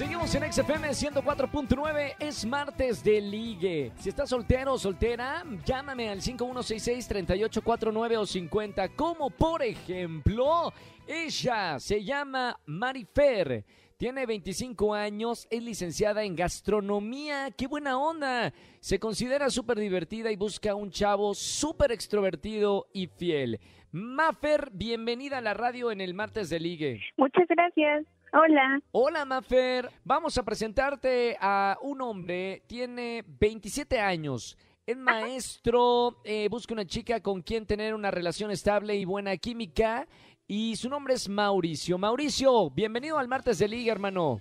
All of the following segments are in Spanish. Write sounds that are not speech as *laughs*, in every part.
Seguimos en XFM 104.9, es martes de ligue. Si estás soltero o soltera, llámame al 5166-3849 o 50. Como por ejemplo, ella se llama Marifer. Tiene 25 años, es licenciada en gastronomía. ¡Qué buena onda! Se considera súper divertida y busca un chavo súper extrovertido y fiel. Mafer, bienvenida a la radio en el martes de ligue. Muchas gracias. Hola. Hola, Mafer. Vamos a presentarte a un hombre. Tiene 27 años. Es maestro, eh, busca una chica con quien tener una relación estable y buena química. Y su nombre es Mauricio. Mauricio, bienvenido al martes de Liga, hermano.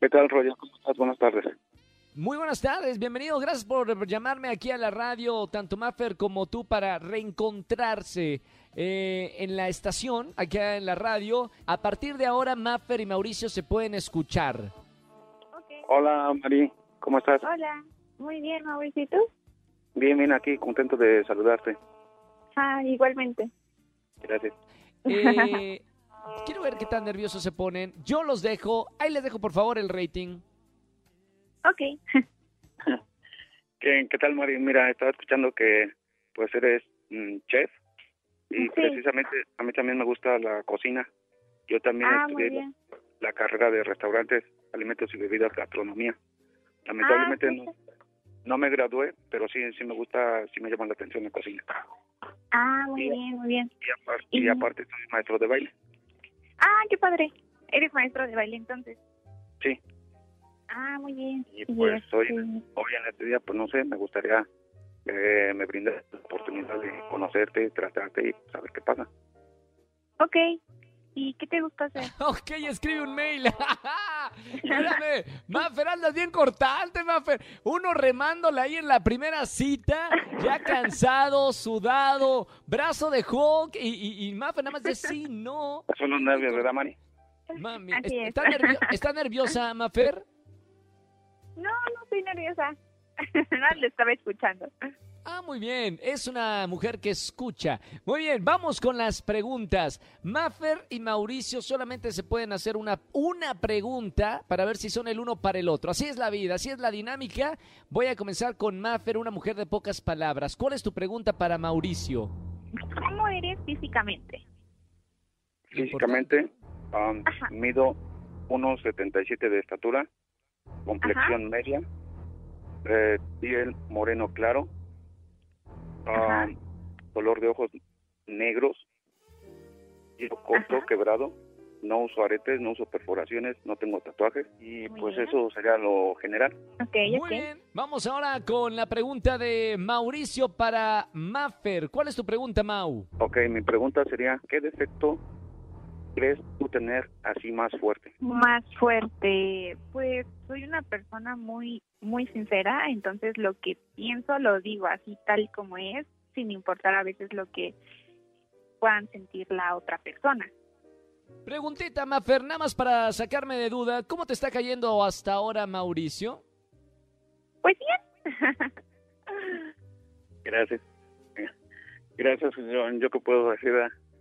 ¿Qué tal, Roger? ¿Cómo estás? Buenas tardes. Muy buenas tardes, bienvenido. Gracias por llamarme aquí a la radio, tanto Maffer como tú, para reencontrarse eh, en la estación, aquí en la radio. A partir de ahora, Maffer y Mauricio se pueden escuchar. Hola, Mari. ¿Cómo estás? Hola. Muy bien, Mauricio. ¿Y tú? Bien, bien, aquí, contento de saludarte. Ah, igualmente. Gracias. Eh, *laughs* quiero ver qué tan nerviosos se ponen. Yo los dejo. Ahí les dejo, por favor, el rating. Ok. *laughs* ¿Qué, qué tal, Mari? Mira, estaba escuchando que pues eres mm, chef y Sí. precisamente a mí también me gusta la cocina. Yo también Ah, estudié la, la carrera de restaurantes, alimentos y bebidas, gastronomía. Lamentablemente Ah, no, no me gradué, pero sí, sí me gusta, sí me llama la atención la cocina. Ah, muy bien, muy bien. Y aparte, y Y- aparte soy maestro de baile. Ah, qué padre. Eres maestro de baile entonces. Sí. Ah, muy bien. Y pues este, hoy, hoy en este día, pues no sé, me gustaría que me brindes la oportunidad de conocerte, tratarte y saber qué pasa. Ok. ¿Y qué te gusta hacer? *laughs* Ok, escribe un mail. *laughs* Espérame, Maffer, andas bien cortante, Maffer. Uno remándola ahí en la primera cita, ya cansado, sudado, brazo de Hulk y, y, y Maffer nada más dice sí, no. Son los nervios, ¿verdad, Mari? Mami, Así es. ¿está, nervio- ¿está nerviosa, Maffer? No, no estoy nerviosa. *laughs* no, le estaba escuchando. Ah, muy bien, es una mujer que escucha. Muy bien, vamos con las preguntas. Maffer y Mauricio solamente se pueden hacer una, una pregunta para ver si son el uno para el otro. Así es la vida, así es la dinámica. Voy a comenzar con Maffer, una mujer de pocas palabras. ¿Cuál es tu pregunta para Mauricio? ¿Cómo eres físicamente? Físicamente, um, mido 1,77 de estatura, complexión media, eh, piel moreno claro, um, color de ojos negros, pelo corto, Ajá. quebrado, no uso aretes, no uso perforaciones, no tengo tatuajes y Muy pues bien. eso sería lo general. Muy bien, vamos ahora con la pregunta de Mauricio para Maffer. ¿Cuál es tu pregunta, Mau? Ok, mi pregunta sería, ¿qué defecto crees tú tener así más fuerte? Más fuerte. Pues soy una persona muy, muy sincera, entonces lo que pienso lo digo así tal como es, sin importar a veces lo que puedan sentir la otra persona. Preguntita, Maffer, nada más para sacarme de duda. ¿Cómo te está cayendo hasta ahora, Mauricio? Pues bien. *laughs* Gracias. Gracias, yo, yo que puedo decir,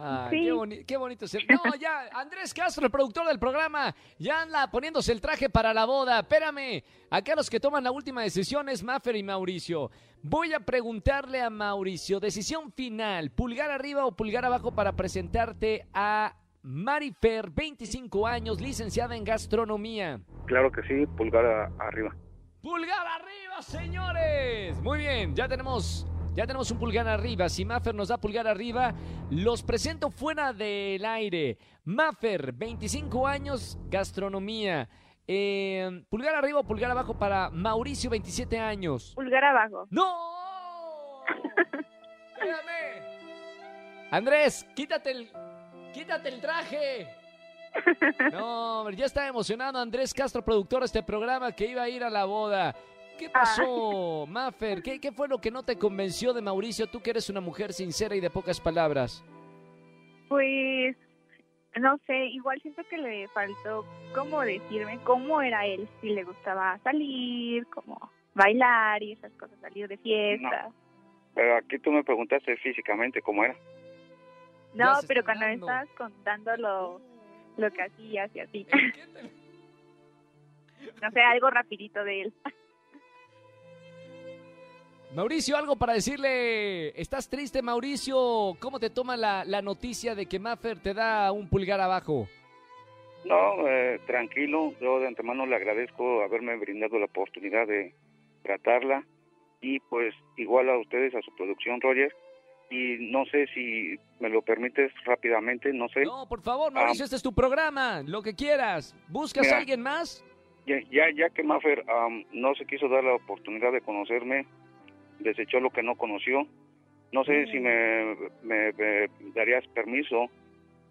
Ah, Sí. qué, boni- qué bonito ser. No, *laughs* ya, Andrés Castro, el productor del programa, ya anda poniéndose el traje para la boda. Espérame, acá los que toman la última decisión es Maffer y Mauricio. Voy a preguntarle a Mauricio, decisión final, pulgar arriba o pulgar abajo para presentarte a Marifer, 25 años, licenciada en gastronomía. Claro que sí, pulgar arriba. Pulgar arriba, señores. Muy bien, ya tenemos, ya tenemos un pulgar arriba. Si Maffer nos da pulgar arriba, los presento fuera del aire. Maffer, 25 años, gastronomía. Eh, pulgar arriba o pulgar abajo para Mauricio, 27 años. Pulgar abajo. ¡No! *laughs* Espérame. Andrés, quítate el, quítate el traje. *laughs* No, hombre, ya está emocionado Andrés Castro, productor de este programa, que iba a ir a la boda. ¿Qué pasó, Maffer? ¿Qué, ¿Qué fue lo que no te convenció de Mauricio? Tú que eres una mujer sincera y de pocas palabras. Pues, no sé, igual siento que le faltó como decirme cómo era él, si le gustaba salir, como bailar y esas cosas, salir de fiesta. Pero aquí tú me preguntaste físicamente cómo era. No, pero cuando me estabas contando lo, lo que hacías y así. *laughs* *laughs* no sé, algo rapidito de él. Mauricio, algo para decirle. ¿Estás triste, Mauricio? ¿Cómo te toma la, la noticia de que Maffer te da un pulgar abajo? No, eh, tranquilo. Yo de antemano le agradezco haberme brindado la oportunidad de tratarla y pues igual a ustedes, a su producción, Roger. Y no sé si me lo permites rápidamente, no sé. No, por favor, Mauricio, este es tu programa. Lo que quieras. ¿Buscas Mira. a alguien más? Ya, ya, ya que Maffer no se quiso dar la oportunidad de conocerme, desechó lo que no conoció. No sé si me, me- me darías permiso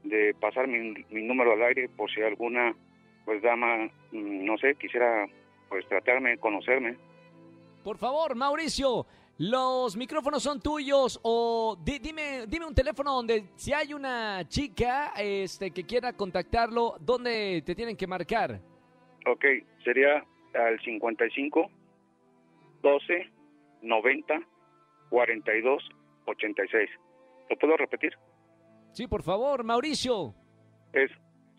de pasar mi, mi número al aire por si alguna pues dama, mm, no sé, quisiera pues tratarme, conocerme. Por favor, Mauricio, los micrófonos son tuyos o di- dime, dime un teléfono donde si hay una chica este, que quiera contactarlo, ¿dónde te tienen que marcar? Ok, sería al 55 12 90 42 86. ¿Lo puedo repetir? Sí, por favor, Mauricio. es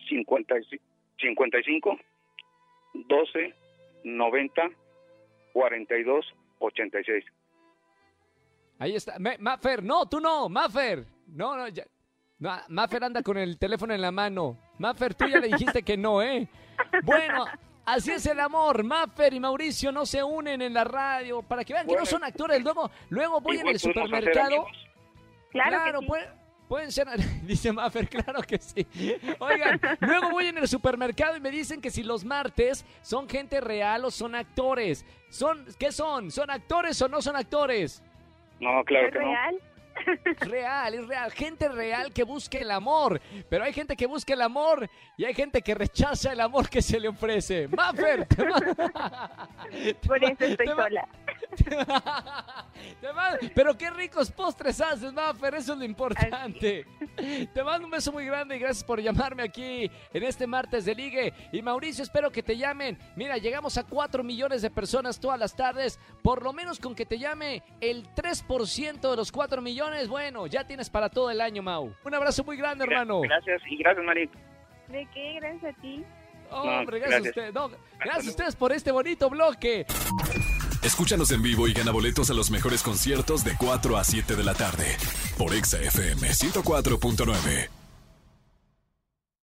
50 y- 55 12 90 42 86. Ahí está. Me- Maffer, no, tú no, Maffer. No, no, ya. No, Maffer anda con el teléfono en la mano. Maffer, tú ya le dijiste que no, ¿eh? Bueno, así es el amor. Maffer y Mauricio no se unen en la radio para que vean que no son actores. Luego, luego voy en el supermercado. amigos. Claro, que sí. puede- pueden ser, *laughs* dice Maffer, claro que sí. Oigan, luego voy en el supermercado y me dicen que si los martes son gente real o son actores. Son, ¿Qué son? ¿Son actores o no son actores? No, claro ¿Es que no. Real? Real, es real. Gente real que busque el amor. Pero hay gente que busca el amor y hay gente que rechaza el amor que se le ofrece. Maffer, te *laughs* Por eso estoy sola. *laughs* Pero qué ricos postres haces, Maffer. Eso es lo importante. Te mando un beso muy grande y gracias por llamarme aquí en este martes de ligue. Y Mauricio, espero que te llamen. Mira, llegamos a 4 millones de personas todas las tardes. Por lo menos con que te llame el 3% de los 4 millones, bueno, ya tienes para todo el año, Mau. Un abrazo muy grande, hermano. Gracias y gracias, Mari. ¿De qué? Gracias a ti. Hombre, No, gracias, a gracias. usted. No, gracias a ustedes por este bonito bloque. Escúchanos en vivo y gana boletos a los mejores conciertos de 4 a 7 de la tarde por Exa FM 104.9.